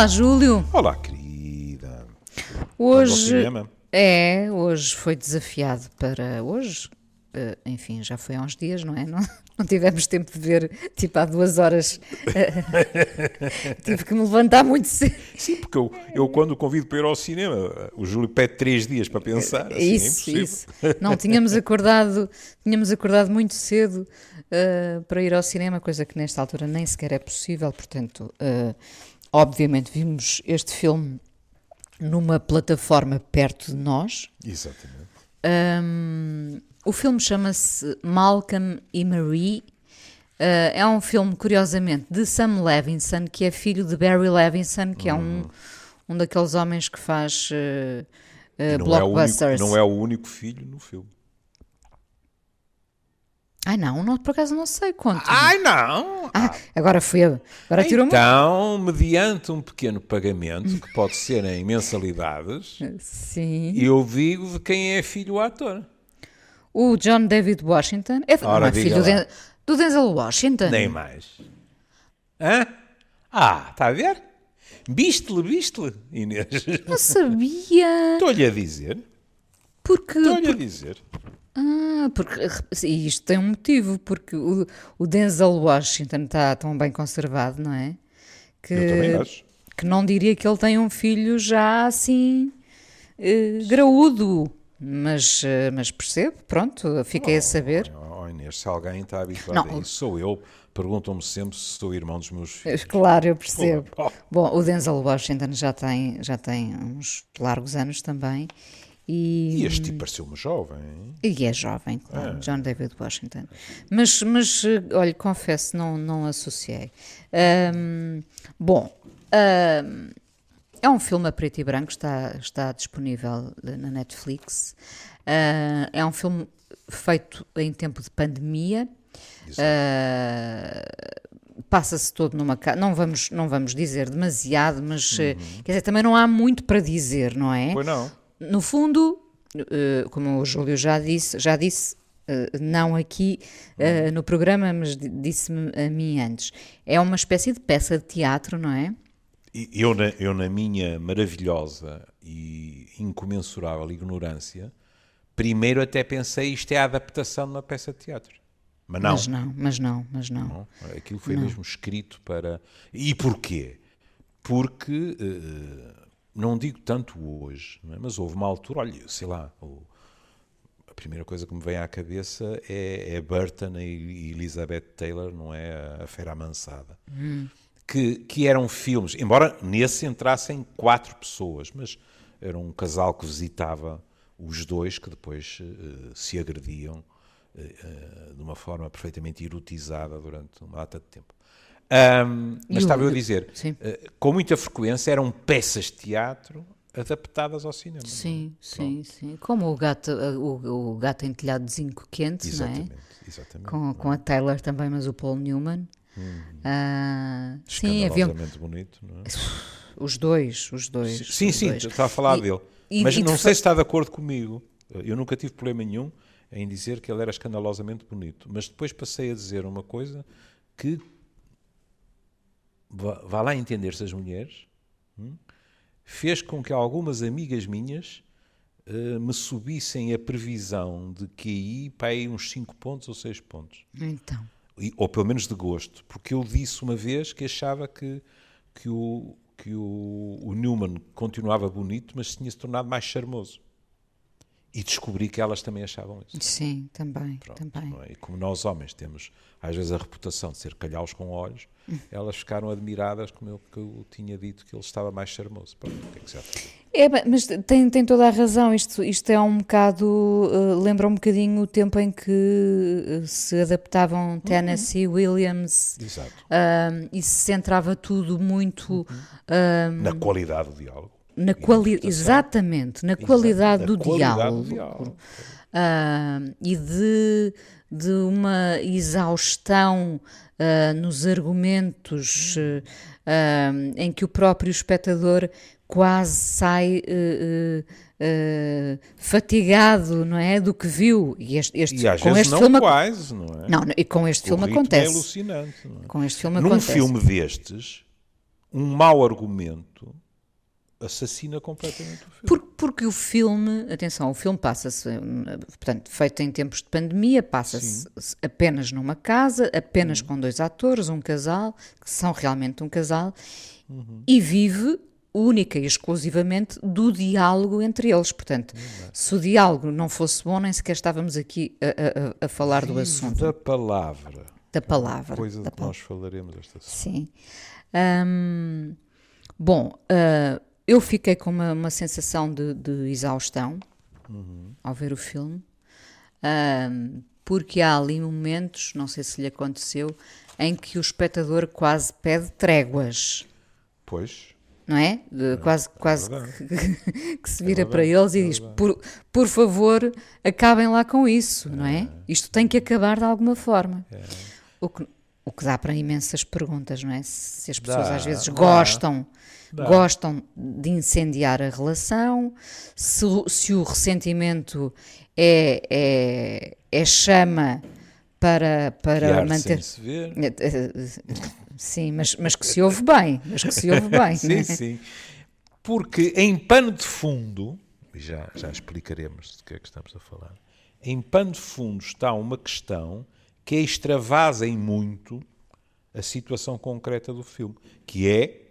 Olá, Júlio. Olá, querida. Hoje é, hoje foi desafiado para hoje. eh, enfim, já foi há uns dias, não é? Não, não tivemos tempo de ver, tipo, há duas horas. eh, tive que me levantar muito cedo. Sim, porque eu, eu quando o convido para ir ao cinema, o Júlio pede três dias para pensar. Assim, é isso, impossível. isso. Não, tínhamos acordado, tínhamos acordado muito cedo eh, para ir ao cinema, coisa que nesta altura nem sequer é possível. Portanto, obviamente, vimos este filme numa plataforma perto de nós. Exatamente. Um, o filme chama-se Malcolm e Marie. Uh, é um filme, curiosamente, de Sam Levinson, que é filho de Barry Levinson, que é um, um daqueles homens que faz uh, uh, não, é o único, blockbusters. não é o único filho no filme. Ai não, não, por acaso não sei quanto. Ai, não! Ah, agora fui a- Agora tirou-me. Então, mediante um pequeno pagamento, que pode ser em mensalidades, Sim. eu digo de quem é filho o ator. O John David Washington é, Ora, não é filho do. Den- do Denzel Washington. Nem mais. Hã? Ah, está a ver? Viste-lhe, viste-lhe, Inês. Não sabia. Estou-lhe a dizer. Porque, Estou-lhe a dizer. Ah, porque e isto tem um motivo, porque o, o Denzel Washington está tão bem conservado, não é? Que, Eu também acho. que não diria que ele tem um filho já assim eh, graúdo, mas, eh, mas percebo, pronto, fiquei a saber. Oh, Inês, se alguém está habituado Não, a isso, sou eu. Perguntam-me sempre se sou irmão dos meus filhos. Claro, eu percebo. Oh. Bom, o Denzel Washington já tem, já tem uns largos anos também. E este tipo pareceu-me jovem. E é jovem, claro, John David Washington. Mas, mas eh, olha, confesso, não, não associei. Ahm, bom, ahm, é um filme a preto e branco, está, está disponível eh, na Netflix. Ah, é um filme feito em tempo de pandemia. Ah, Passa-se todo numa casa. Não vamos, não vamos dizer demasiado, mas eh, quer dizer, também não há muito para dizer, não é? Pois não. No fundo, eh, como o Júlio já disse, já disse eh, não aqui eh, no programa, mas di- disse-me a mim antes, é uma espécie de peça de teatro, não é? Eu na, eu, na minha maravilhosa e incomensurável ignorância, primeiro até pensei isto é a adaptação de uma peça de teatro. Mas não. Mas não, mas não, mas não. Não, Aquilo foi mesmo escrito para. E porquê? Porque, eh, não digo tanto hoje, é? mas houve uma altura, olha, sei lá, o- a primeira coisa que me vem à cabeça é, é Burton e Elizabeth Taylor, não é? A, a Fera Amansada. Que, que eram filmes, embora nesse entrassem quatro pessoas, mas era um casal que visitava os dois que depois eh, se agrediam eh, eh, de uma forma perfeitamente erotizada durante uma data de tempo. E mas estava eu a dizer, eh, com muita frequência eram peças de teatro adaptadas ao cinema. Sim, sim, sim. Como o gato, eh, o, o gato em telhado de zinco quente, não é? Exatamente, exatamente. Com, com a Taylor também, mas o Paul Newman. Ah, sim, havia Escandalosamente bonito, não é? os dois, os dois. Sim, os sim, dois. está a falar E- dele. e- Mas e não sei se está de acordo comigo. Eu nunca tive problema nenhum em dizer que ele era escandalosamente bonito. Mas depois passei a dizer uma coisa que vá, lá entender-se as mulheres hum, fez com que algumas amigas minhas eh, me subissem a previsão de QI para aí uns 5 pontos ou 6 pontos. Então, E- ou pelo menos de gosto, porque eu disse uma vez que achava que, que, o, que o, o Newman continuava bonito, mas tinha se tornado mais charmoso. E descobri que elas também achavam isso. sim, também, Pronto, também. é? E como nós homens temos às vezes a reputação de ser calhaus com olhos, elas ficaram admiradas como eu, que eu tinha dito que ele estava mais charmoso. Pronto, o que é que? É, mas tem, tem toda a razão. Isto, isto é um bocado. eh, lembra um bocadinho o tempo em que eh, se adaptavam Tennessee Williams Exato. ahm, e se centrava tudo muito ahm, Na qualidade do diálogo. Na da qualidade. interpretação. Exatamente, na qualidade, na do, qualidade diálogo. do diálogo. ahm, e de, de uma exaustão ah, nos argumentos ahm, em que o próprio espectador quase sai eh, fatigado, não é, do que viu. E este, este- E às com vezes este não filme quase, não é? não, e com este O filme É acontece. alucinante. Não é? com este filme Num acontece. filme destes, um mau argumento assassina completamente o filme. Por, porque o filme, atenção, o filme passa-se, portanto, feito em tempos de pandemia, passa-se apenas numa casa, apenas uhum. com dois atores, um casal, que são realmente um casal, uhum. e vive única e exclusivamente do diálogo entre eles. Portanto, uhum. se o diálogo não fosse bom, nem sequer estávamos aqui a, a, a falar do assunto. Da palavra. Da palavra. coisa da que nós falaremos esta semana. Sim. Bom, uh, eu fiquei com uma, uma sensação de, de exaustão uhum. ao ver o filme, um, porque há ali momentos, não sei se lhe aconteceu, em que o espectador quase pede tréguas. Pois. Não é? De, é quase é quase que, que, se vira é para eles e é diz: por, por favor, acabem lá com isso, não é? é? Isto tem que acabar de alguma forma. É. O, que, o que dá para imensas perguntas, não é? Se as pessoas dá, às vezes dá. gostam Dá. gostam de incendiar a relação, se, se o ressentimento é, é, é chama para, para manter. se ver. Sim, mas, mas que se ouve bem. Mas que se ouve bem. sim, né? sim. Porque em pano de fundo, já, já explicaremos de que é que estamos a falar, em pano de fundo está uma questão que extravasa em muito a situação concreta do filme, que é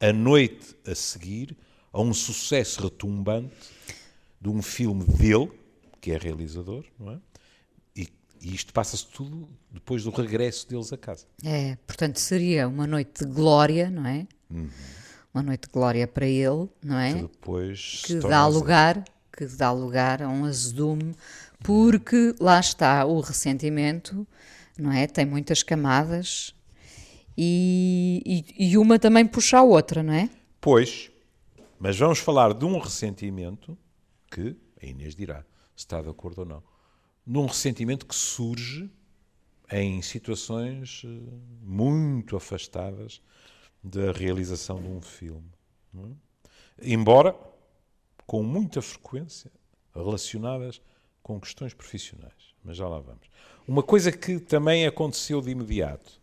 a noite a seguir a um sucesso retumbante de um filme dele, que é realizador, não é? E, e isto passa-se tudo depois do regresso deles a casa. É, portanto, seria uma noite de glória, não é? Uhum. Uma noite de glória para ele, não é? Que depois que dá lugar, que dá lugar a um azedume, porque lá está o ressentimento, não é? Tem muitas camadas e, e, e uma também puxa a outra, não é? Pois, mas vamos falar de um ressentimento que a Inês dirá se está de acordo ou não. De um ressentimento que surge em situações eh, muito afastadas da realização de um filme. É? Embora com muita frequência relacionadas com questões profissionais. Mas já lá vamos. Uma coisa que também aconteceu de imediato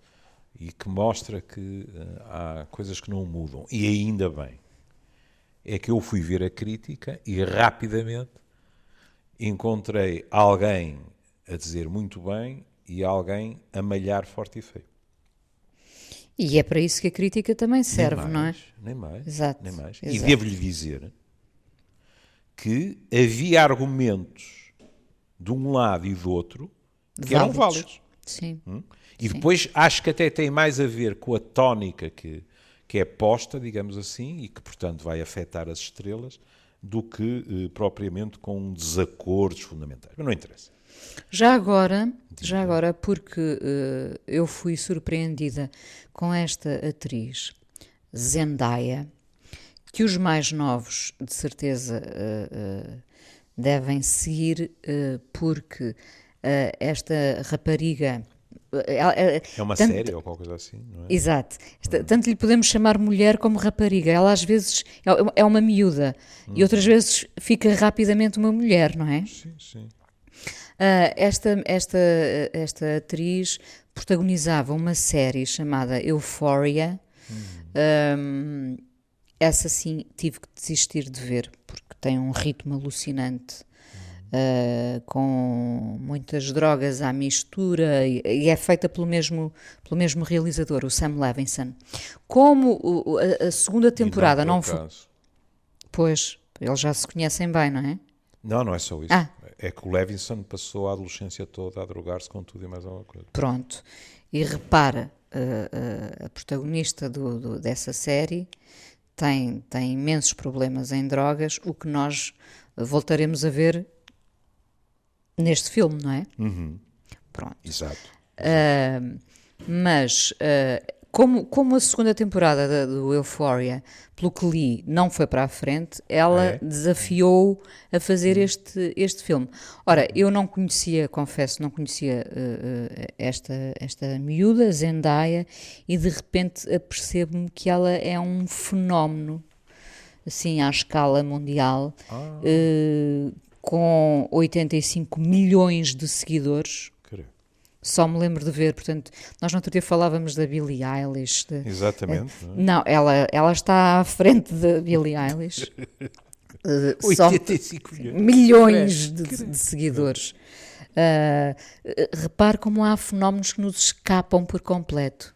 e que mostra que uh, há coisas que não mudam, e ainda bem, é que eu fui ver a crítica e rapidamente encontrei alguém a dizer muito bem e alguém a malhar forte e feio. E é para isso que a crítica também serve, mais, não é? Nem mais. Exato. Nem mais. Exato. E devo-lhe dizer que havia argumentos de um lado e do outro que válidos. eram válidos. Sim. Hum? E depois Sim. acho que até tem mais a ver com a tónica que, que é posta, digamos assim, e que, portanto, vai afetar as estrelas, do que eh, propriamente com desacordos fundamentais. Mas não interessa. Já agora, já agora porque uh, eu fui surpreendida com esta atriz, Zendaya, que os mais novos, de certeza, uh, uh, devem seguir, porque esta rapariga é uma tanto, série ou qualquer coisa assim, não é? Exato. Tanto lhe podemos chamar mulher como rapariga. Ela às vezes é, é uma miúda hum. e outras vezes fica rapidamente uma mulher, não é? Sim, sim. Uh, esta, esta, esta atriz protagonizava uma série chamada Euphoria. Hum. Um, essa sim tive que desistir de ver porque tem um ritmo alucinante uh, com muitas drogas à mistura e, e, é feita pelo mesmo, pelo mesmo realizador, o Sam Levinson. Como o, a, a, segunda temporada não, não foi. Pois, eles já se conhecem bem, não é? Não, não é só isso. Ah. É que o Levinson passou a adolescência toda a drogar-se com tudo e mais alguma coisa. Pronto. E repara, a, a, a protagonista do, do, dessa série tem, tem imensos problemas em drogas, o que nós voltaremos a ver neste filme, não é? Uhum. Pronto. Exato. Uh, mas, uh, como, como a segunda temporada do Euphoria, pelo que li, não foi para a frente, ela é. desafiou a fazer uhum. este, este filme. Ora, eu não conhecia, confesso, não conhecia uh, esta, esta miúda, Zendaya, e de repente apercebo-me que ela é um fenómeno assim à escala mundial, ah. uh, com 85 milhões de seguidores. Só me lembro de ver. Portanto, nós no outro dia falávamos da Billie Eilish. de- Exatamente. não, ela, ela está à frente da Billie Eilish. Eh, só 85 milhões. milhões de, de seguidores. Ah, eh, repare como há fenómenos que nos escapam por completo.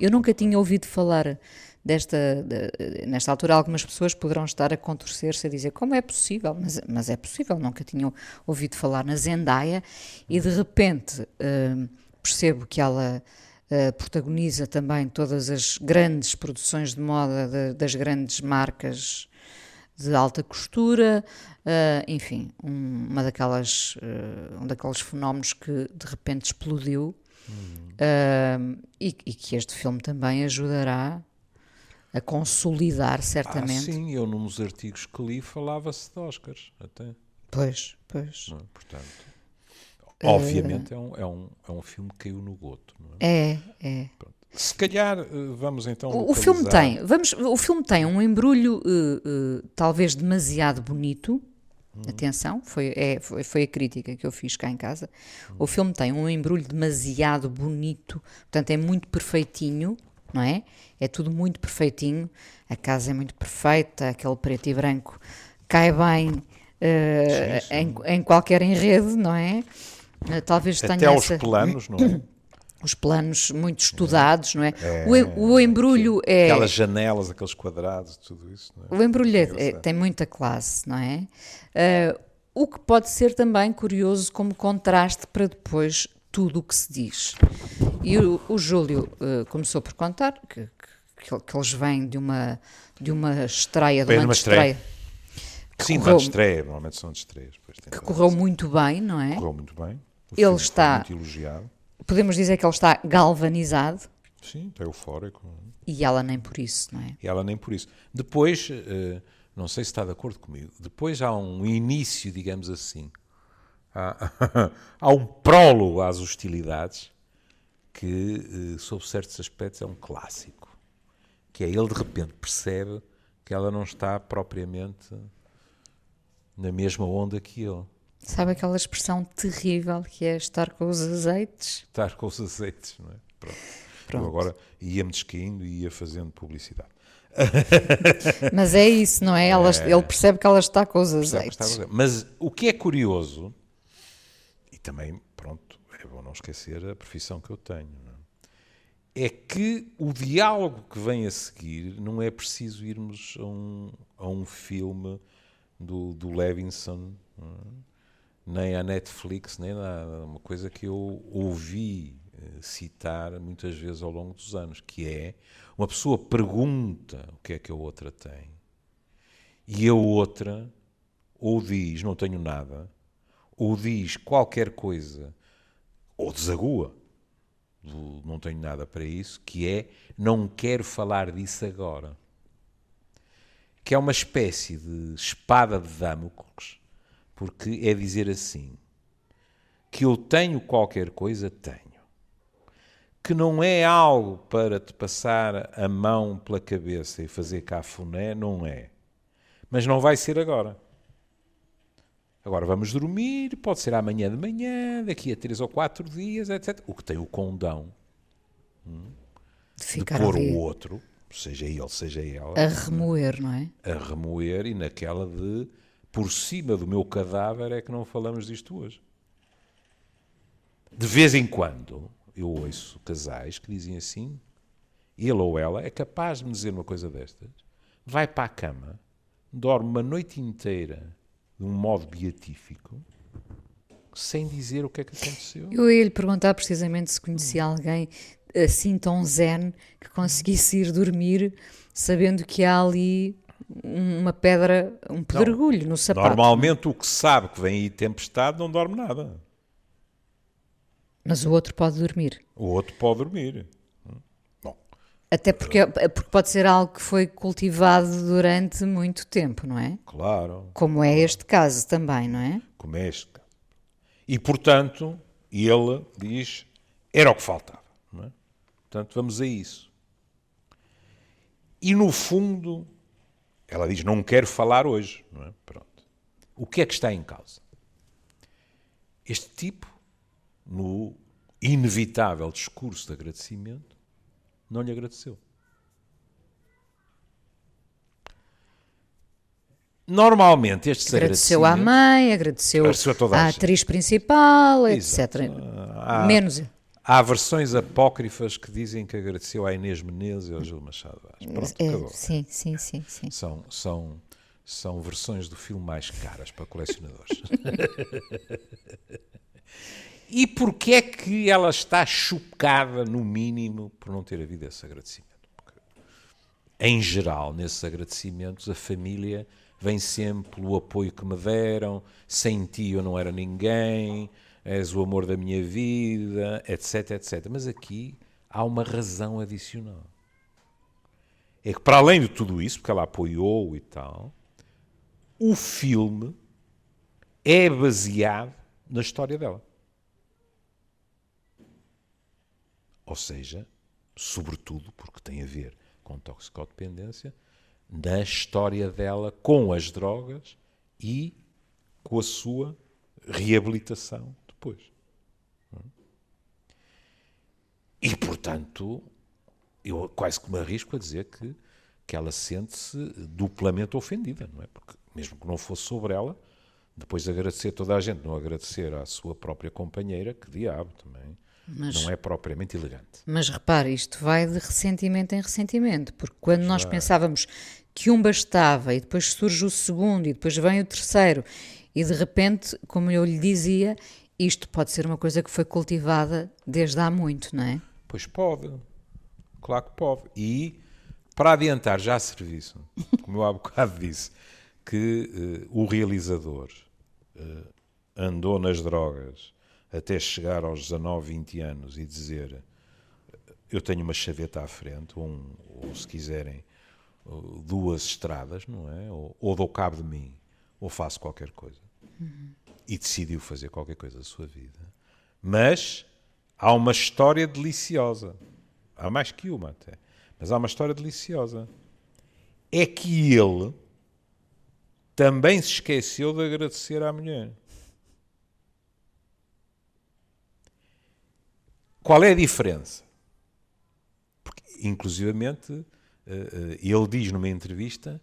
Eu nunca tinha ouvido falar desta. de- nesta altura, algumas pessoas poderão estar a contorcer-se a dizer como é possível, mas, mas é possível, nunca tinham ouvido falar na Zendaya e de repente ah, percebo que ela. ah, protagoniza também todas as grandes produções de moda de- das grandes marcas de alta costura, ah, enfim, um- uma daquelas, ah, um daqueles fenómenos que de repente explodiu ah, e, e que este filme também ajudará a consolidar Ah, certamente. sim, eu nos artigos que li falava-se de Oscars, até. Pois, pois. não é? Portanto, obviamente é, um, é, um, é um filme que caiu no goto. Não é? É, é. Se calhar, eh, vamos então. O, o filme tem, vamos, o filme tem um embrulho eh, eh, talvez demasiado bonito. Atenção, foi, é, foi, foi a crítica que eu fiz cá em casa. O filme tem um embrulho demasiado bonito, portanto é muito perfeitinho, não é? É tudo muito perfeitinho. A casa é muito perfeita, aquele preto e branco cai bem eh, Sim, sim. Em, em qualquer enredo, não é? Eh, Talvez tenha Até essa planos, não é? os planos muito estudados, não é? o, em- o embrulho é. Aquelas janelas, aqueles quadrados, tudo isso. Não é? O embrulho é- é- tem muita classe, não é? Ah, o que pode ser também curioso como contraste para depois tudo o que se diz. E o, o Júlio ah, começou por contar que, que, que eles vêm de uma, de uma estreia, de uma estreia, Sim, correu- de estreia, normalmente são de estreias. Que correu muito bem, não é? Correu muito bem. O Ele está- muito elogiado. Podemos dizer que ele está galvanizado Sim, está eufórico. e ela nem por isso, não é? E ela nem por isso. Depois, eh, não sei se está de acordo comigo, depois há um início, digamos assim, há, há um prólogo às hostilidades que, eh, sob certos aspectos, é um clássico. Que é ele de repente percebe que ela não está propriamente na mesma onda que ele. Sabe aquela expressão terrível que é estar com os azeites? Estar com os azeites, não é? Pronto. Pronto. Eu agora ia-me descaindo e ia fazendo publicidade. Mas é isso, não é? Ela- Ele percebe que ela está com os azeites. Mas o que é curioso, também, pronto, é bom não esquecer a profissão que eu tenho, é? é que o diálogo que vem a seguir não é preciso irmos a um, a um filme do, do Levinson, é? nem à Netflix, nem nada. Uma coisa que eu ouvi eh, citar muitas vezes ao longo dos anos, que é uma pessoa pergunta o que é que a outra tem e a outra ou diz não tenho nada, ou diz qualquer coisa, ou desagua, não tenho nada para isso, que é não quero falar disso agora. Que é uma espécie de espada de Damocles, porque é dizer assim: que eu tenho qualquer coisa, tenho. Que não é algo para te passar a mão pela cabeça e fazer cafuné, não é. Mas não vai ser agora. Agora vamos dormir, pode ser amanhã de manhã, daqui a três ou quatro dias, etc. O que tem o condão De de pôr o outro, seja ele, seja ela, a remoer, não é? a remoer e naquela de por cima do meu cadáver é que não falamos disto hoje. De vez em quando eu ouço casais que dizem assim, ele ou ela é capaz de me dizer uma coisa destas, vai para a cama, dorme uma noite inteira de um modo beatífico, sem dizer o que é que aconteceu. Eu ia lhe perguntar precisamente se conhecia alguém assim tão zen que conseguisse ir dormir sabendo que há ali uma pedra, um pedregulho no sapato. Normalmente o que sabe que vem aí tempestade não dorme nada. Mas o outro pode dormir. O outro pode dormir. Até porque, porque pode ser algo que foi cultivado durante muito tempo, não é? claro. Como é este caso também, não é? como é este caso. E, portanto, ele diz, era o que faltava. É? Portanto, vamos a isso. E, no fundo, ela diz, não quero falar hoje. É? Pronto. O que é que está em causa? Este tipo, no inevitável discurso de agradecimento, não lhe agradeceu. Normalmente estes agradeceu à mãe, agradeceu, agradeceu à a atriz principal, Exato. etc. Há, Menos. Há versões apócrifas que dizem que agradeceu à Inês Menezes e ao Gil Machado Vaz. Pronto, é, sim, sim, sim, sim. São, são, são versões do filme mais caras para colecionadores. e porquê é que ela está chocada, no mínimo, por não ter havido esse agradecimento? Porque, em geral, nesses agradecimentos, a família vem sempre pelo apoio que me deram, sem ti eu não era ninguém, és o amor da minha vida, etc, etc. Mas aqui há uma razão adicional. É que, para além de tudo isso, porque ela apoiou e tal, o filme é baseado na história dela. Ou seja, sobretudo porque tem a ver com toxicodependência, na história dela com as drogas e com a sua reabilitação depois. E, portanto, eu quase que me arrisco a dizer que, que ela sente-se duplamente ofendida, não é? Porque, mesmo que não fosse sobre ela, depois de agradecer toda a gente, não agradecer à sua própria companheira, que diabo também. Mas, não é propriamente elegante. Mas repare, isto vai de ressentimento em ressentimento, porque quando nós pensávamos que um bastava e depois surge o segundo e depois vem o terceiro e de repente, como eu lhe dizia, isto pode ser uma coisa que foi cultivada desde há muito, não é? Pois pode, claro que pode. E para adiantar já serviço, como eu há bocado disse, que uh, o realizador uh, andou nas drogas até chegar aos 19, 20 anos e dizer eu tenho uma chaveta à frente, ou, um, ou se quiserem, duas estradas, não é? Ou, ou dou cabo de mim, ou faço qualquer coisa. Uhum. E decidiu fazer qualquer coisa da sua vida. Mas há uma história deliciosa. Há mais que uma até. Mas há uma história deliciosa. É que ele também se esqueceu de agradecer à mulher. Qual é a diferença? Porque, inclusivamente, eh, eh, ele diz numa entrevista: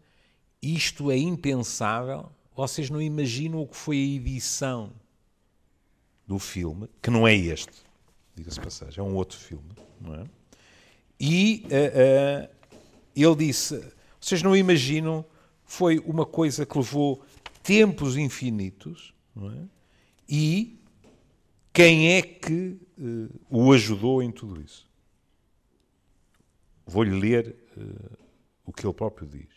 Isto é impensável, vocês não imaginam o que foi a edição do filme, que não é este, diga-se passagem, é um outro filme, não é? E uh, uh, ele disse: Vocês não imaginam, foi uma coisa que levou tempos infinitos, não é? E quem é que uh, o ajudou em tudo isso? Vou-lhe ler uh, o que ele próprio diz.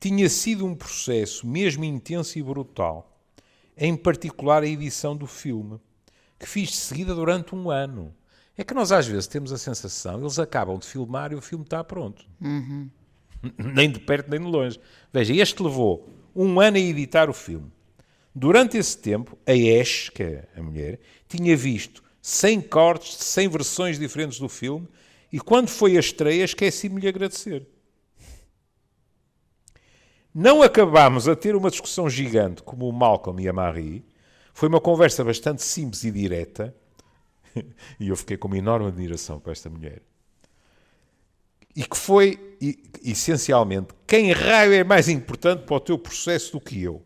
Tinha sido um processo mesmo intenso e brutal, em particular a edição do filme, que fiz de seguida durante um ano. É que nós às vezes temos a sensação, eles acabam de filmar e o filme está pronto. Uhum. Nem de perto nem de longe. Veja, este levou um ano a editar o filme. Durante esse tempo, a Ash, que é a mulher, tinha visto 100 cortes, 100 versões diferentes do filme e quando foi a estreia, esqueci-me de agradecer. Não acabámos a ter uma discussão gigante como o Malcolm e a Marie. Foi uma conversa bastante simples e direta. E eu fiquei com uma enorme admiração para esta mulher. E que foi, essencialmente, quem raio é mais importante para o teu processo do que eu.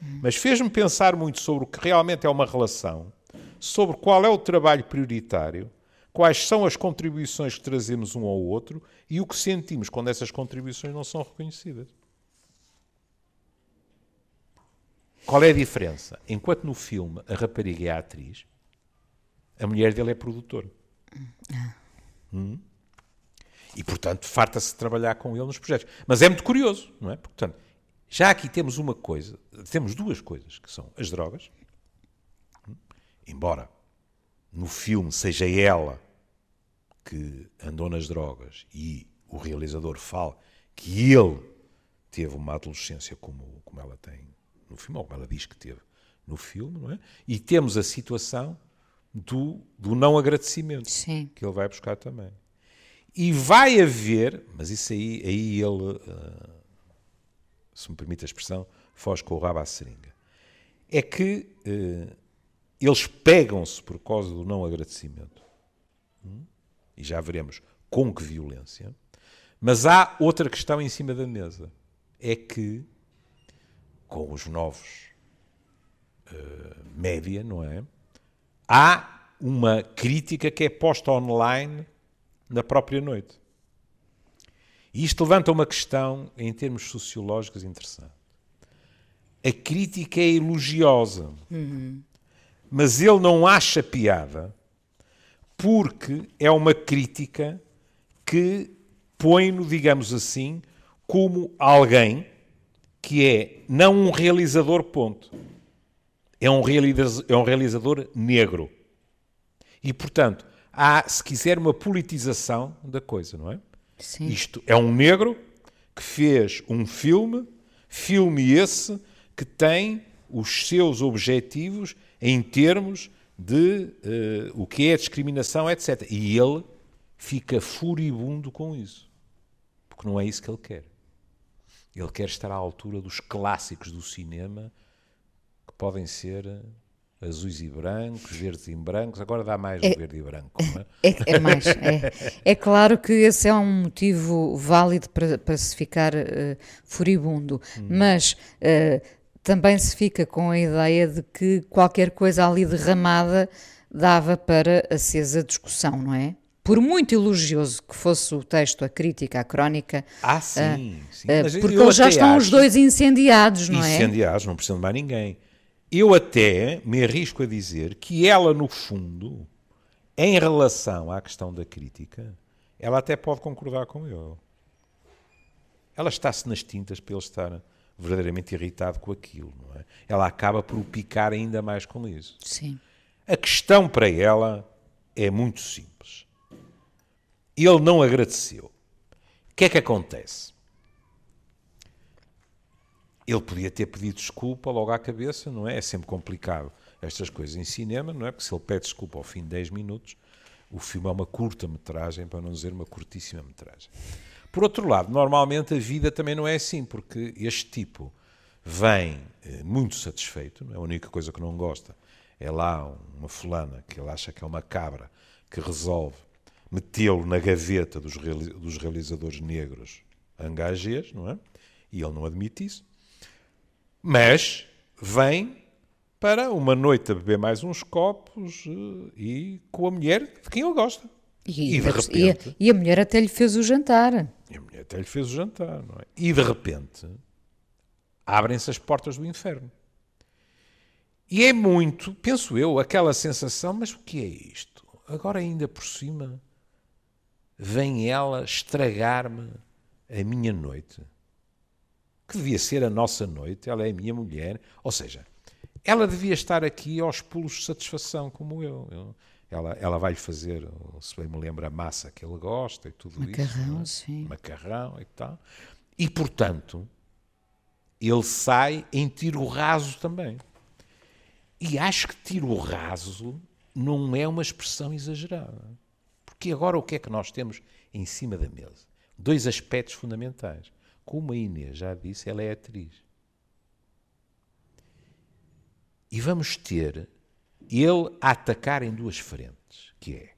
Mas fez-me pensar muito sobre o que realmente é uma relação, sobre qual é o trabalho prioritário quais são as contribuições que trazemos um ao outro e o que sentimos quando essas contribuições não são reconhecidas. Qual é a diferença? Enquanto no filme a rapariga é a atriz, a mulher dele é produtora. Hum? E, portanto, farta-se de trabalhar com ele nos projetos. Mas é muito curioso, não é? Portanto, já aqui temos uma coisa, temos duas coisas, que são as drogas, embora no filme seja ela que andou nas drogas e o realizador fala que ele teve uma adolescência como, como ela tem no filme, ou como ela diz que teve no filme, não é? E temos a situação do, do não agradecimento Sim. que ele vai buscar também. E vai haver, mas isso aí, aí ele, uh, se me permite a expressão, foge com o rabo à seringa. É que uh, eles pegam-se por causa do não agradecimento. Hum? E já veremos com que violência. Mas há outra questão em cima da mesa. É que, com os novos uh, média, não é? Há uma crítica que é posta online na própria noite. E isto levanta uma questão, em termos sociológicos, interessante. A crítica é elogiosa, uhum. mas ele não acha piada porque é uma crítica que põe-no, digamos assim, como alguém que é não um realizador, ponto. É um realizador, é um realizador negro. E, portanto, há, se quiser, uma politização da coisa, não é? Sim. Isto é um negro que fez um filme, filme esse que tem os seus objetivos em termos de uh, o que é discriminação, etc. E ele fica furibundo com isso. Porque não é isso que ele quer. Ele quer estar à altura dos clássicos do cinema que podem ser azuis e brancos, verdes e brancos, agora dá mais é, verde e branco. É? É, é? mais. É, é, claro que esse é um motivo válido para, para se ficar uh, furibundo, hum. mas uh, também se fica com a ideia de que qualquer coisa ali derramada dava para acesa discussão, não é? Por muito elogioso que fosse o texto, a crítica, a crónica. Ah, sim. Uh, sim. porque já estão os dois incendiados, não é? Incendiados, não precisam de mais ninguém. Eu até me arrisco a dizer que ela, no fundo, em relação à questão da crítica, ela até pode concordar com eu. Ela está-se nas tintas para ele estar verdadeiramente irritado com aquilo, não é? Ela acaba por o picar ainda mais com isso. Sim. A questão para ela é muito simples. Ele não agradeceu. O que é que acontece? Ele podia ter pedido desculpa logo à cabeça, não é? É sempre complicado estas coisas em cinema, não é? Porque se ele pede desculpa ao fim de 10 minutos, o filme é uma curta-metragem, para não dizer uma curtíssima metragem. Por outro lado, normalmente a vida também não é assim, porque este tipo vem eh, muito satisfeito, é? a única coisa que não gosta é lá uma fulana que ele acha que é uma cabra que resolve metê-lo na gaveta dos, realizadores negros engagés, não é? E ele não admite isso. Mas vem para uma noite a beber mais uns copos eh, e com a mulher de quem ele gosta. E, e de repente. E a, e a, mulher até lhe fez o jantar. E a mulher até lhe fez o jantar, não é? E de repente abrem-se as portas do inferno. E é muito, penso eu, aquela sensação, mas o que é isto? Agora ainda por cima vem ela estragar-me a minha noite que devia ser a nossa noite, ela é a minha mulher, ou seja, ela devia estar aqui aos pulos de satisfação, como eu. eu ela, ela vai-lhe fazer, se bem me lembro, a massa que ele gosta e tudo Macarrão, isso. Macarrão, é? sim. Macarrão e tal. E, portanto, ele sai em tiro raso também. E acho que tiro raso não é uma expressão exagerada. Porque agora o que é que nós temos em cima da mesa? Dois aspectos fundamentais. Como a Inês já disse, ela é atriz. E vamos ter ele a atacar em duas frentes, que é,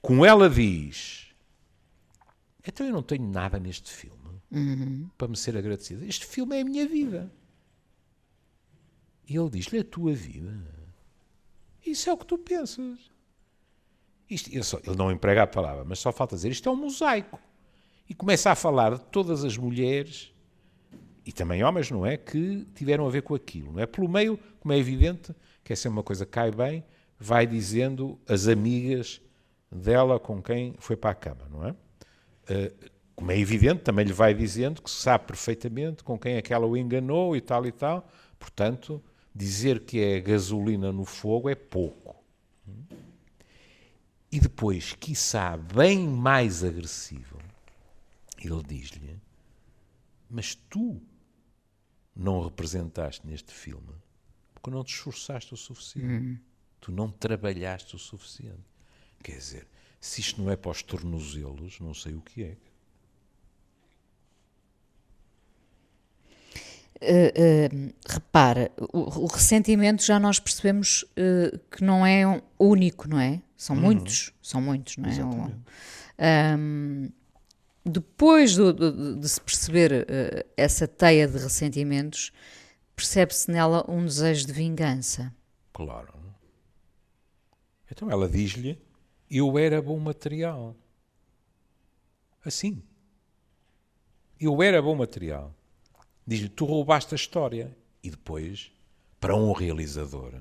como ela diz, então eu não tenho nada neste filme uhum. para me ser agradecido. Este filme é a minha vida. E ele diz-lhe a tua vida. Isso é o que tu pensas. Isto, ele, só, ele não emprega a palavra, mas só falta dizer isto é um mosaico e começa a falar de todas as mulheres e também homens, não é? Que tiveram a ver com aquilo, não é? Pelo meio, como é evidente, que essa é uma coisa que cai bem, vai dizendo as amigas dela com quem foi para a cama, não é? Eh, como é evidente, também lhe vai dizendo que sabe perfeitamente com quem aquela o enganou e tal e tal. Portanto, dizer que é gasolina no fogo é pouco. E depois, quiçá, bem mais agressivo, ele diz-lhe: Mas tu não representaste neste filme porque não te esforçaste o suficiente. Uhum. Tu não trabalhaste o suficiente. Quer dizer, se isto não é para os tornozelos, não sei o que é. uh, repara, o, o, ressentimento já nós percebemos uh, que não é um único, não é? São uhum. muitos, são muitos, não é? Um, um, depois do, do, de se perceber essa teia de ressentimentos, percebe-se nela um desejo de vingança. Claro. Então ela diz-lhe: Eu era bom material. Assim. Eu era bom material. Diz-lhe: Tu roubaste a história. E depois, para um realizador,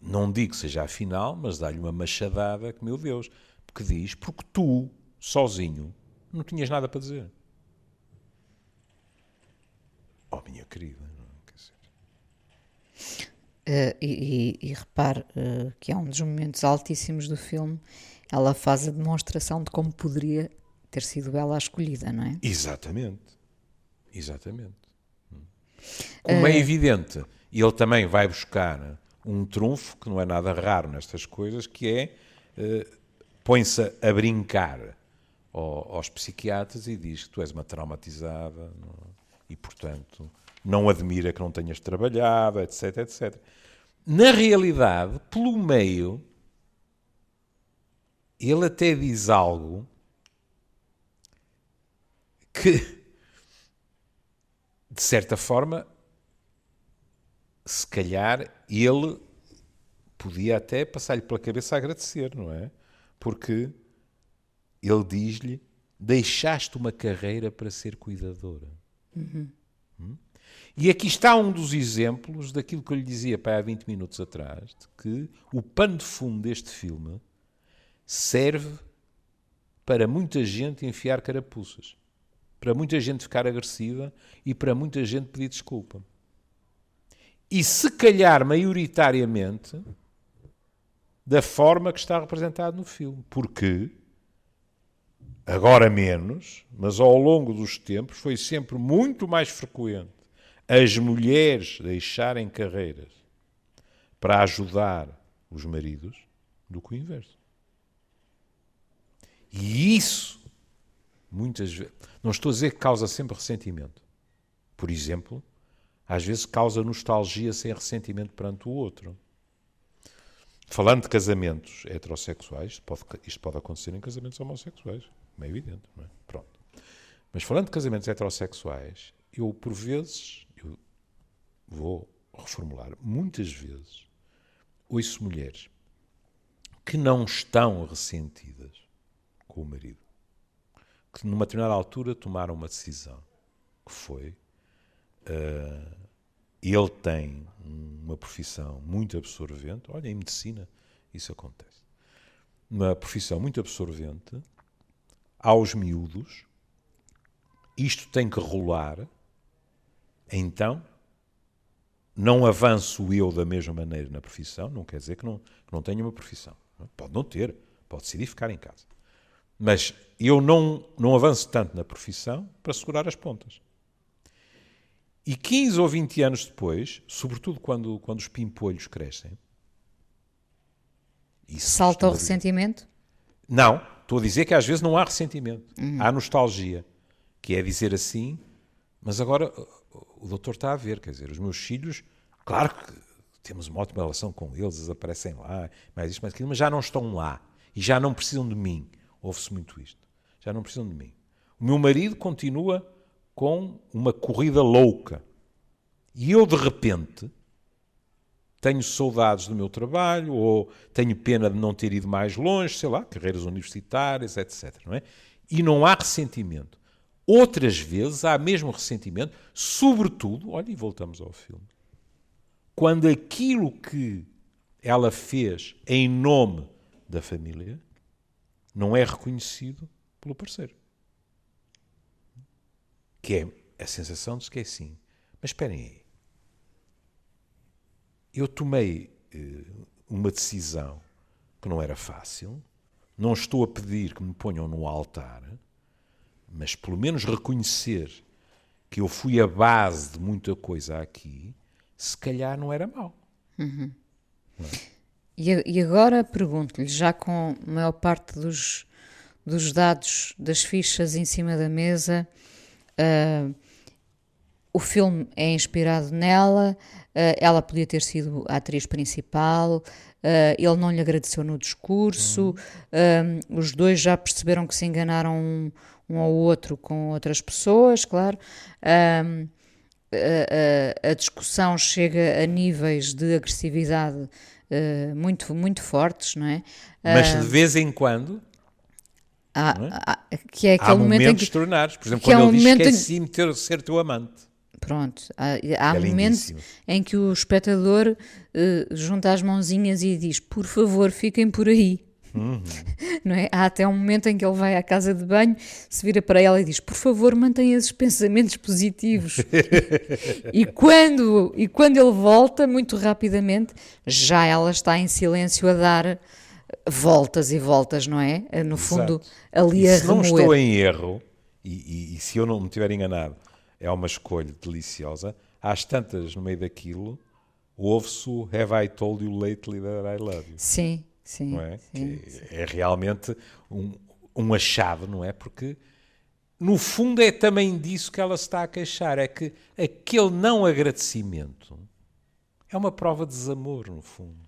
não digo que seja a final, mas dá-lhe uma machadada que, meu Deus, porque diz: Porque tu, sozinho, não tinhas nada para dizer. Oh, minha querida. Uh, e, e, e, repare uh, que é um dos momentos altíssimos do filme. Ela faz a demonstração de como poderia ter sido ela a escolhida, não é? Exatamente. Exatamente. Como uh, é evidente, ele também vai buscar um trunfo que não é nada raro nestas coisas, que é põe-se a brincar ao, aos psiquiatras e diz que tu és uma traumatizada não? É? e, portanto, não admira que não tenhas trabalhado, etc, etc. Na realidade, pelo meio, ele até diz algo que, de certa forma, se calhar ele podia até passar-lhe pela cabeça a agradecer, não é? Porque ele diz-lhe: deixaste uma carreira para ser cuidadora. Uhum. Hum? E aqui está um dos exemplos daquilo que eu lhe dizia para há 20 minutos atrás, de que o pano de fundo deste filme serve para muita gente enfiar carapuças, para muita gente ficar agressiva e para muita gente pedir desculpa. E se calhar maioritariamente da forma que está representado no filme. Porque, agora menos, mas ao longo dos tempos foi sempre muito mais frequente as mulheres deixarem carreiras para ajudar os maridos do que o inverso. E isso, muitas vezes, não estou a dizer que causa sempre ressentimento. Por exemplo, às vezes causa nostalgia sem ressentimento perante o outro. Falando de casamentos heterossexuais, pode, isto pode acontecer em casamentos homossexuais, é evidente, não é? Pronto. Mas falando de casamentos heterossexuais, eu, por vezes, vou reformular, muitas vezes ouço mulheres que não estão ressentidas com o marido, que numa determinada altura tomaram uma decisão, que foi uh, ele tem uma profissão muito absorvente, olha, em medicina isso acontece, uma profissão muito absorvente, aos miúdos, isto tem que rolar, então não avanço eu da mesma maneira na profissão, não quer dizer que não, que não tenha uma profissão. Pode não ter, pode decidir ficar em casa. Mas eu não, não avanço tanto na profissão para segurar as pontas. E 15 ou 20 anos depois, sobretudo quando, quando os pimpolhos crescem. Salta o ressentimento? Não, estou a dizer que às vezes não há ressentimento. Uhum. Há nostalgia, que é dizer assim, mas agora o doutor está a ver, quer dizer, os meus filhos, claro que temos uma ótima relação com eles, eles aparecem lá, mais isto, mais aquilo, mas já não estão lá e já não precisam de mim. Ouve-se muito isto. Já não precisam de mim. O meu marido continua com uma corrida louca. E eu, de repente, tenho saudades do meu trabalho, ou tenho pena de não ter ido mais longe, sei lá, carreiras universitárias, etc. Não é? E não há ressentimento. Outras vezes há mesmo ressentimento, sobretudo, olha, e voltamos ao filme, quando aquilo que ela fez em nome da família não é reconhecido pelo parceiro. Que é a sensação de que é assim. Mas esperem aí. Eu tomei uh, uma decisão que não era fácil, não estou a pedir que me ponham no altar, mas pelo menos reconhecer que eu fui a base de muita coisa aqui, se calhar não era mau. Uhum. Não é? e, e, agora pergunto-lhe, já com a maior parte dos, dos dados das fichas em cima da mesa, uh, o filme é inspirado nela, uh, ela podia ter sido a atriz principal, uh, ele não lhe agradeceu no discurso, uhum. os dois já perceberam que se enganaram um, um ao outro com outras pessoas, claro. Um, a, a, a, discussão chega a níveis de agressividade uh, muito, muito fortes, não é? Mas de vez em quando. Há, é? há, que é aquele há momento momentos em que, extraordinários. Por exemplo, quando é um ele diz esqueci-me de ser teu amante. Pronto, há, há é momentos em que o espectador uh, junta as mãozinhas e diz: Por favor, fiquem por aí. Uhum. Não é? Há até um momento em que ele vai à casa de banho, se vira para ela e diz: Por favor, mantenha esses pensamentos positivos. e, quando, e quando ele volta, muito rapidamente, já ela está em silêncio a dar voltas e voltas, não é? No fundo, Exato. ali e a se remoer. não estou em erro, e, e, e se eu não me tiver enganado, é uma escolha deliciosa. Às tantas, no meio daquilo, ouve-se o Have I Told You Lately That I Love You. Sim, sim. É? Sim, sim. é realmente um, um achado, não é? Porque, no fundo, é também disso que ela se está a queixar. É que aquele não agradecimento é uma prova de desamor, no fundo.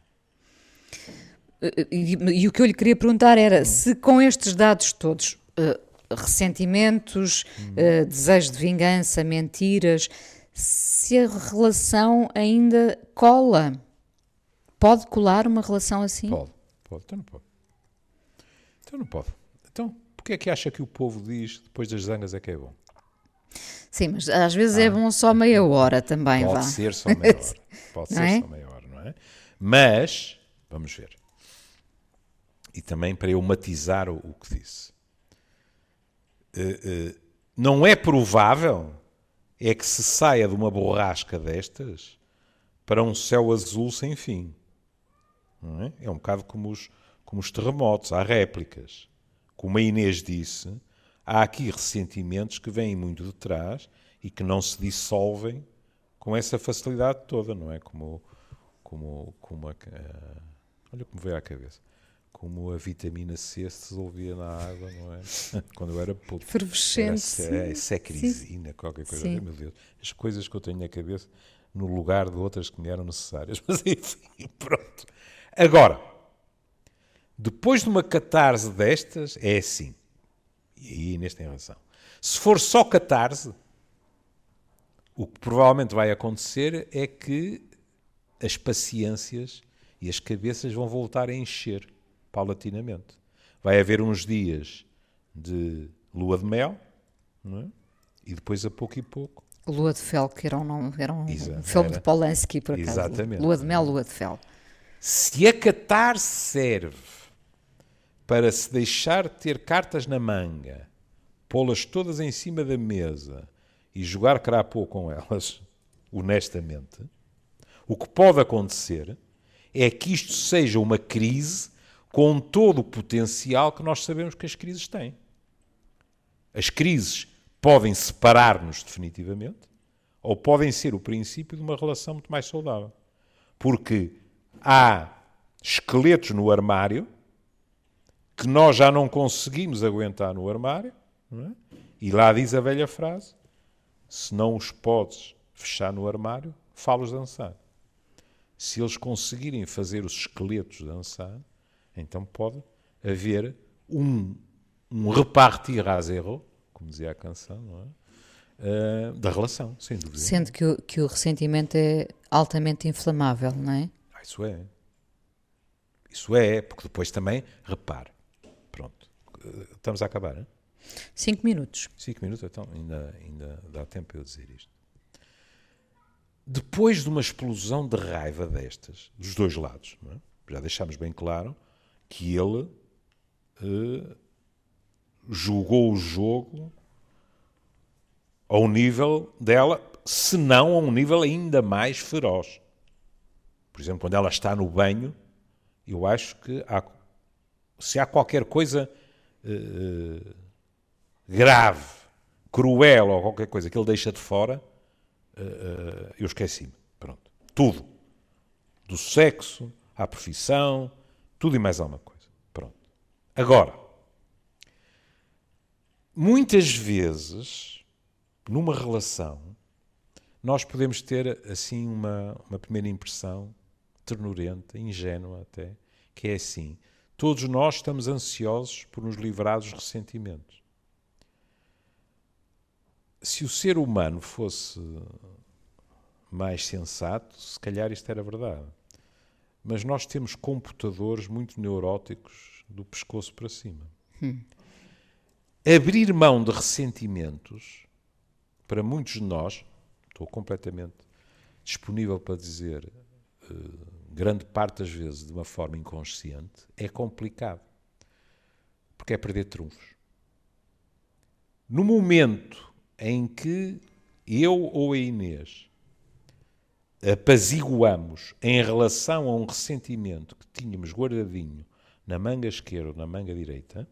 E, e, o que eu lhe queria perguntar era hum. se com estes dados todos uh, ressentimentos, uh, desejo de vingança, mentiras, se a relação ainda cola. Pode colar uma relação assim? Pode, pode, então não pode. Então não pode. Então, porquê é que acha que o povo diz depois das zangas é que é bom? Sim, mas às vezes é ah, é bom só meia hora também, pode vá. ser só meia hora. Pode ser é? só meia hora, não é? Mas, vamos ver. E também para eu matizar o, o que disse. Eh, eh, não é provável é que se saia de uma borrasca destas para um céu azul sem fim. É? é? um bocado como os, como os terremotos, há réplicas. Como a Inês disse, há aqui ressentimentos que vêm muito de trás e que não se dissolvem com essa facilidade toda, não é? Como, como, como a, olha como veio à cabeça como a vitamina C se dissolvia na água, não é? Quando eu era puto. Efervescente. Era secrisina, qualquer coisa. Ai, meu Deus, as coisas que eu tenho na cabeça no lugar de outras que me eram necessárias. Mas enfim, pronto. Agora, depois de uma catarse destas, é assim. E aí Inês tem razão. Se for só catarse, o que provavelmente vai acontecer é que as paciências e as cabeças vão voltar a encher paulatinamente. Vai haver uns dias de lua de mel, é? e depois a pouco e pouco. Lua de Fel, que era um, nome, era um Exato, filme era. de Polanski, por acaso. Exatamente. Lua de Mel, Lua de Fel. Se a Qatar serve para se deixar ter cartas na manga, pô-las todas em cima da mesa e jogar crapô com elas, honestamente, o que pode acontecer é que isto seja uma crise com todo o potencial que nós sabemos que as crises têm. As crises podem separar-nos definitivamente ou podem ser o princípio de uma relação muito mais saudável. Porque há esqueletos no armário que nós já não conseguimos aguentar no armário, é? e lá diz a velha frase: se não os podes fechar no armário, fá-los dançar. Se eles conseguirem fazer os esqueletos dançar, então pode haver um, um repartir a zero, como dizia a canção, não é? Uh, da relação, sem dúvida. Sendo que o, que o ressentimento é altamente inflamável, não é? Ah, isso é. Isso é, porque depois também, repare, pronto, estamos a acabar, hein? Cinco minutos. Cinco minutos, então ainda, ainda dá tempo eu dizer isto. Depois de uma explosão de raiva destas, dos dois lados, é? já deixámos bem claro que ele uh, julgou o jogo ao nível dela, se não a um nível ainda mais feroz. Por exemplo, quando ela está no banho, eu acho que há, se há qualquer coisa uh, grave, cruel ou qualquer coisa que ele deixa de fora, eu esqueci-me. Pronto. Tudo. Do sexo à profissão, tudo e mais alguma coisa. Pronto. Agora, muitas vezes, numa relação, nós podemos ter assim uma, uma primeira impressão ternurenta, ingênua até, que é assim: todos nós estamos ansiosos por nos livrar dos ressentimentos. Se o ser humano fosse mais sensato, se calhar isto era verdade. Mas nós temos computadores muito neuróticos do pescoço para cima. Hum. Abrir mão de ressentimentos, para muitos de nós, estou completamente disponível para dizer, uh, grande parte das vezes de uma forma inconsciente, é complicado. Porque é perder trunfos. No momento em que eu ou a Inês apaziguamos em relação a um ressentimento que tínhamos guardadinho na manga esquerda ou na manga direita,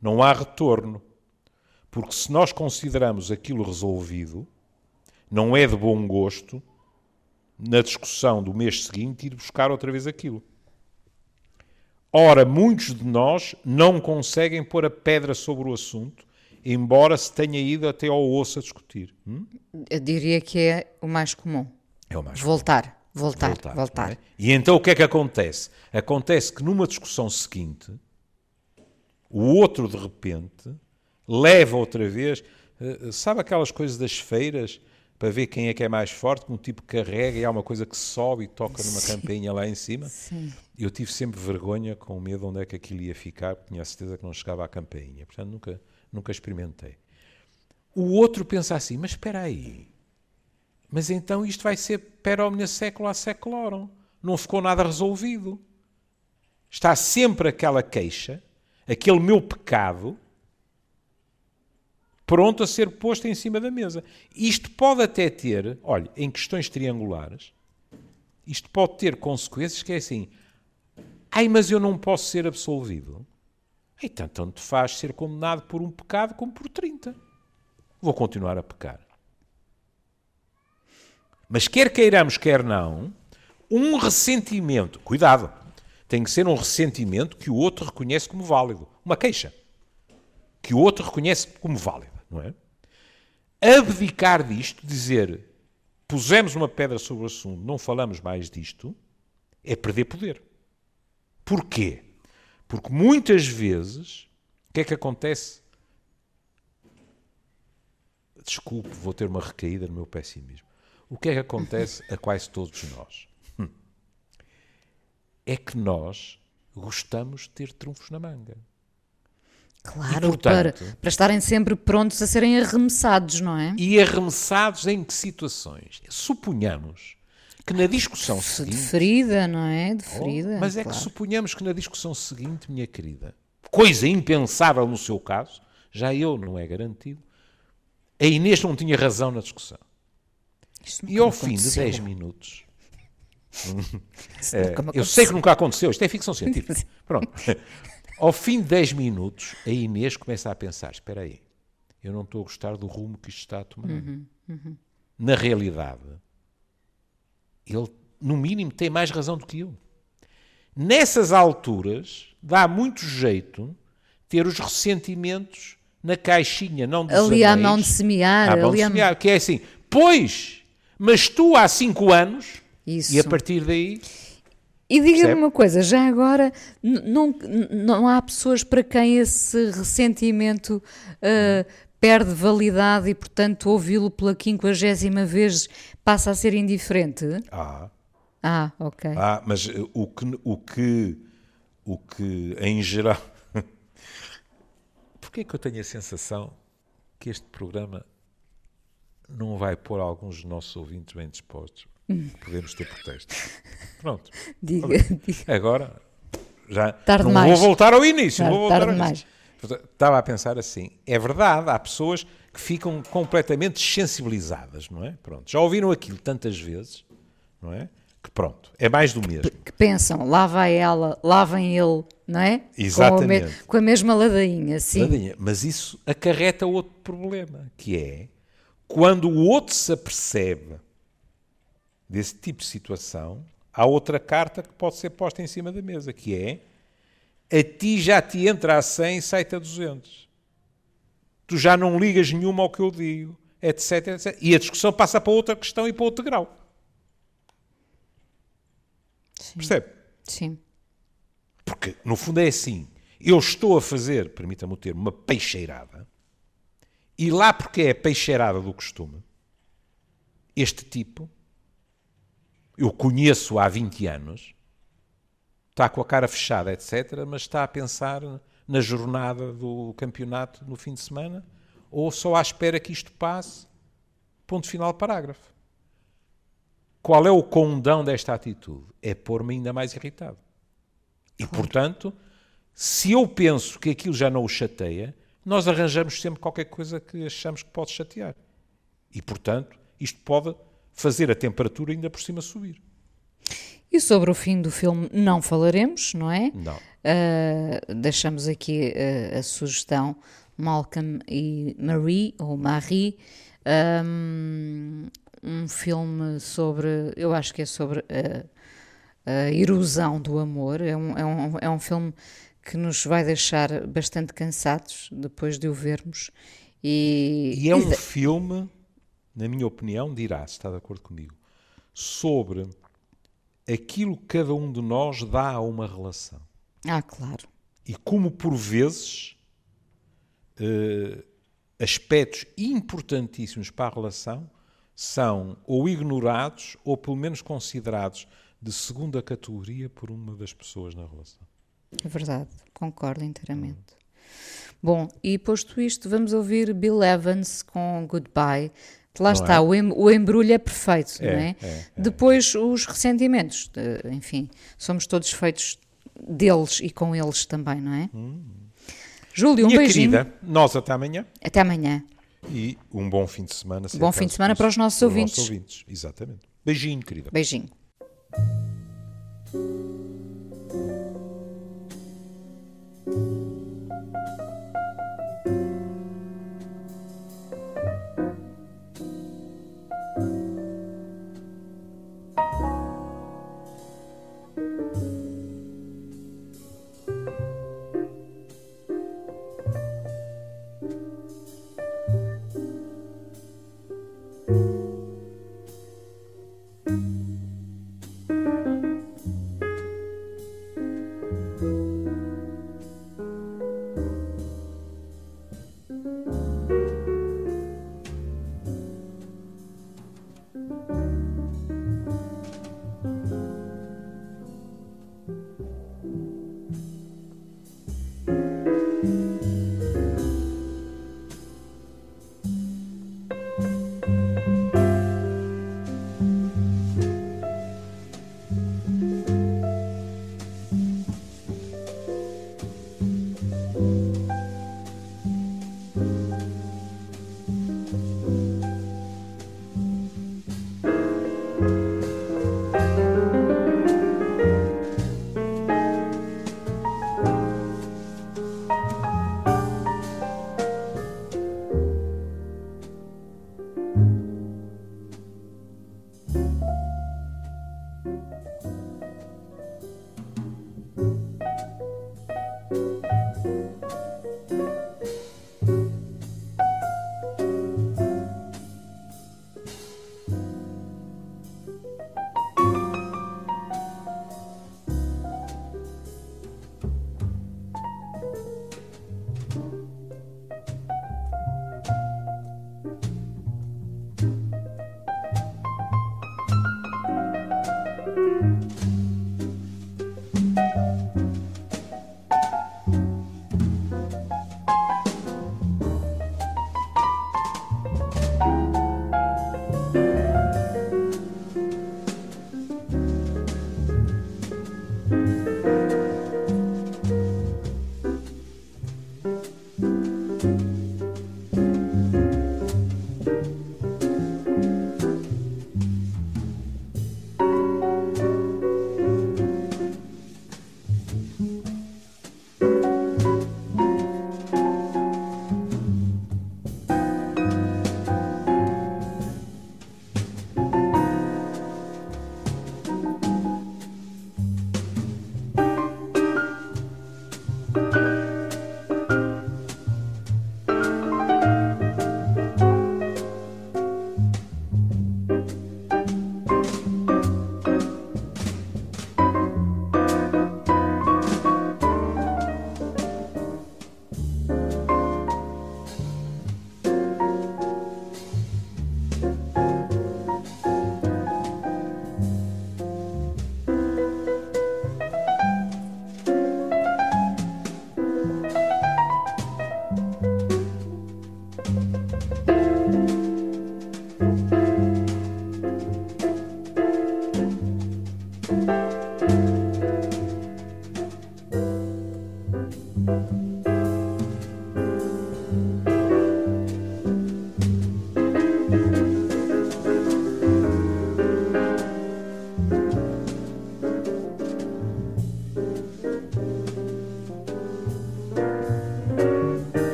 não há retorno. Porque se nós consideramos aquilo resolvido, não é de bom gosto, na discussão do mês seguinte, ir buscar outra vez aquilo. Ora, muitos de nós não conseguem pôr a pedra sobre o assunto, embora se tenha ido até ao osso a discutir. Hum? Eu diria que é o mais comum. É o mais voltar, voltar, voltar. voltar. É? E então o que é que acontece? Acontece que numa discussão seguinte, o outro de repente leva outra vez. Eh, sabe aquelas coisas das feiras para ver quem é que é mais forte, que um tipo carrega e há uma coisa que sobe e toca numa Sim. campainha lá em cima? Sim. Eu tive sempre vergonha, com medo de onde é que aquilo ia ficar, porque tinha a certeza que não chegava à campainha. Portanto, nunca, nunca experimentei. O outro pensa assim, mas espera aí, mas então isto vai ser per omnia século a seculorum. Não ficou nada resolvido. Está sempre aquela queixa, aquele meu pecado, pronto a ser posto em cima da mesa. Isto pode até ter, olha, em questões triangulares, isto pode ter consequências que é assim, ai, mas eu não posso ser absolvido. Então, tanto faz ser condenado por um pecado como por 30. Vou continuar a pecar. Mas quer queiramos, quer não, um ressentimento, cuidado, tem que ser um ressentimento que o outro reconhece como válido, uma queixa, que o outro reconhece como válida, não é? Abdicar disto, dizer pusemos uma pedra sobre o assunto, não falamos mais disto, é perder poder. Porquê? Porque muitas vezes, o que é que acontece? Desculpe, vou ter uma recaída no meu pessimismo. O que é que acontece a quase todos nós? Hum. É que nós gostamos de ter trunfos na manga. Claro, e, portanto, para, para estarem sempre prontos a serem arremessados, não é? E arremessados em que situações? Suponhamos que na discussão de seguinte. De ferida, não é? De oh, ferida. Oh, mas é claro. que suponhamos que na discussão seguinte, minha querida, coisa impensável no seu caso, já eu não é garantido, a Inês não tinha razão na discussão. E ao fim de 10 minutos. é, eu sei que nunca aconteceu, isto é ficção científica. Pronto. Ao fim de 10 minutos, a Inês começa a pensar: espera aí, eu não estou a gostar do rumo que isto está a tomar. Uhum, uhum. Na realidade, ele, no mínimo, tem mais razão do que eu. Nessas alturas, dá muito jeito ter os ressentimentos na caixinha, não dos Ali à mão de semear. À mão de semear, que é assim, pois mas tu há cinco anos, Isso. e a partir daí. E diga-me uma coisa, já agora não, não há pessoas para quem esse ressentimento uh, perde validade e, portanto, ouvi-lo pela quinquagésima vez passa a ser indiferente? Ah. Ah, ok. Ah, mas o que, o que, o que em geral. Porquê é que eu tenho a sensação que este programa não vai pôr alguns dos nossos ouvintes bem dispostos. Podemos ter protestos. Pronto. Diga, diga. Agora, já tarde não mais. vou voltar ao início. Não, vou voltar tarde ao início. Estava a pensar assim, é verdade, há pessoas que ficam completamente sensibilizadas, não é? Pronto, já ouviram aquilo tantas vezes, não é? Que pronto, é mais do mesmo. Que, que pensam, lá vai ela, lá vem ele, não é? Exatamente. Com a, me, com a mesma ladainha, sim. Ladainha. Mas isso acarreta outro problema, que é quando o outro se apercebe desse tipo de situação, há outra carta que pode ser posta em cima da mesa, que é a ti já te entra a 100 e sai-te a 200. Tu já não ligas nenhuma ao que eu digo. etc, etc. E a discussão passa para outra questão e para outro grau. Sim. Percebe? Sim. Porque, no fundo, é assim. Eu estou a fazer, permita-me o termo, uma peixeirada. E lá porque é a peixeirada do costume, este tipo, eu conheço há 20 anos, está com a cara fechada, etc., mas está a pensar na jornada do campeonato no fim de semana, ou só à espera que isto passe, ponto final, parágrafo. Qual é o condão desta atitude? É pôr-me ainda mais irritado. E, portanto, se eu penso que aquilo já não o chateia, nós arranjamos sempre qualquer coisa que achamos que pode chatear. E, portanto, isto pode fazer a temperatura ainda por cima subir. E sobre o fim do filme não falaremos, não é? Não. Uh, deixamos aqui uh, a sugestão Malcolm e Marie, ou Marie, um, um filme sobre, eu acho que é sobre a, a erosão do amor, é um, é, um, é um filme que nos vai deixar bastante cansados depois de o vermos. E, e é um e... filme, na minha opinião, dirá, se está de acordo comigo, sobre aquilo que cada um de nós dá a uma relação. Ah, claro. E como por vezes uh, aspectos importantíssimos para a relação são ou ignorados ou pelo menos considerados de segunda categoria por uma das pessoas na relação. É verdade, concordo inteiramente. Bom, e posto isto, vamos ouvir Bill Evans com Goodbye. Lá não está, é? o, em, o embrulho é perfeito, é, não é? é, é. Depois os ressentimentos, enfim, somos todos feitos deles e com eles também, não é? Hum. Júlio, um Minha beijinho. querida, nós até amanhã. Até amanhã. E um bom fim de semana. Bom fim de semana para os nossos ouvintes. Nossos ouvintes. Exatamente. Beijinho, querida. Beijinho.